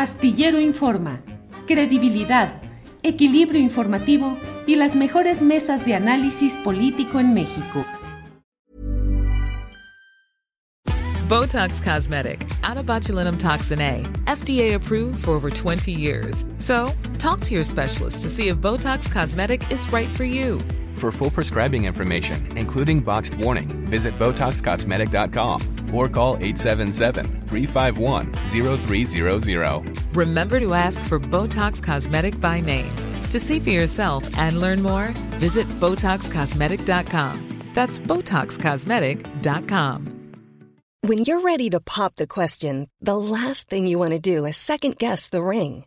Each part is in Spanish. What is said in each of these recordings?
Astillero Informa, credibilidad, equilibrio informativo y las mejores mesas de análisis político en México. Botox Cosmetic, out of botulinum toxin A, FDA approved for over 20 years. So, talk to your specialist to see if Botox Cosmetic is right for you. For full prescribing information, including boxed warning, visit BotoxCosmetic.com or call 877-351-0300. Remember to ask for Botox Cosmetic by name. To see for yourself and learn more, visit BotoxCosmetic.com. That's BotoxCosmetic.com. When you're ready to pop the question, the last thing you want to do is second guess the ring.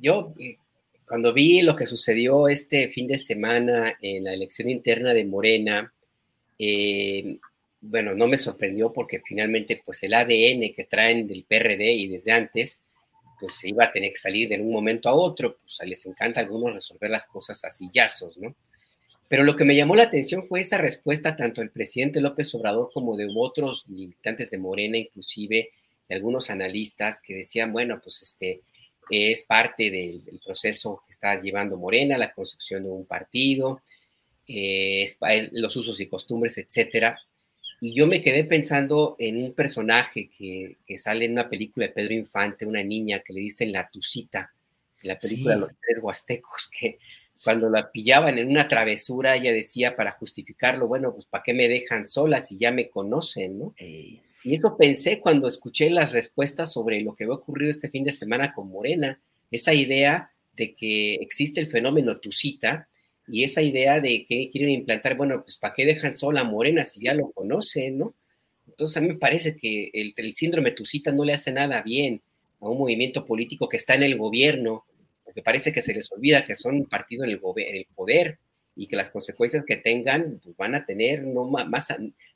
yo eh, cuando vi lo que sucedió este fin de semana en la elección interna de Morena, eh, bueno, no me sorprendió porque finalmente pues el ADN que traen del PRD y desde antes, pues iba a tener que salir de un momento a otro, pues les encanta a algunos resolver las cosas a sillazos, ¿no? Pero lo que me llamó la atención fue esa respuesta tanto del presidente López Obrador como de otros militantes de Morena, inclusive de algunos analistas que decían, bueno, pues este, es parte del, proceso que está llevando Morena, la construcción de un partido, eh, los usos y costumbres, etcétera. Y yo me quedé pensando en un personaje que, sale en una película de Pedro Infante, una niña que le dicen la Tucita, la película de los tres huastecos, que cuando la pillaban en una travesura, ella decía para justificarlo, bueno, pues ¿para qué me dejan sola si ya me conocen, no? Y eso pensé cuando escuché las respuestas sobre lo que ha ocurrido este fin de semana con Morena, esa idea de que existe el fenómeno Tucita y esa idea de que quieren implantar, bueno, pues ¿para qué dejan sola a Morena si ya lo conocen, no? Entonces a mí me parece que el, el síndrome Tucita no le hace nada bien a un movimiento político que está en el gobierno, porque parece que se les olvida que son un partido en el, en el poder y que las consecuencias que tengan pues, van a tener, no, más,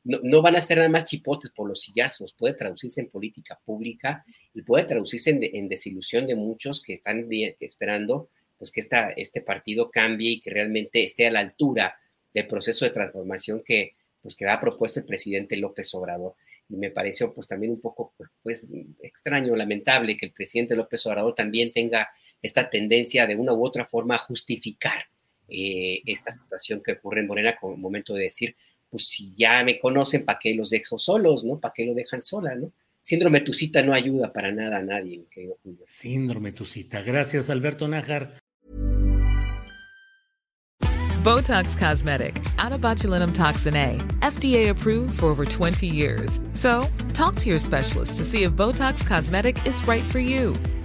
no, van a ser nada más chipotes por los sillazos, puede traducirse en política pública y puede traducirse en, desilusión de muchos que están esperando pues, que esta, este partido cambie y que realmente esté a la altura del proceso de transformación que, pues, que ha propuesto el presidente López Obrador. Y me pareció pues también un poco pues, extraño, lamentable que el presidente López Obrador también tenga esta tendencia de una u otra forma a justificar eh, esta situación que ocurre en Morena como momento de decir, pues si ya me conocen, ¿para qué los dejo solos, no? ¿Para qué lo dejan sola, no? Síndrome Tucita no ayuda para nada a nadie, querido Julio. Síndrome Tucita. Gracias, Alberto Nájar. Botox Cosmetic, out of botulinum toxin A, FDA approved for over 20 years. So, talk to your specialist to see if Botox Cosmetic is right for you.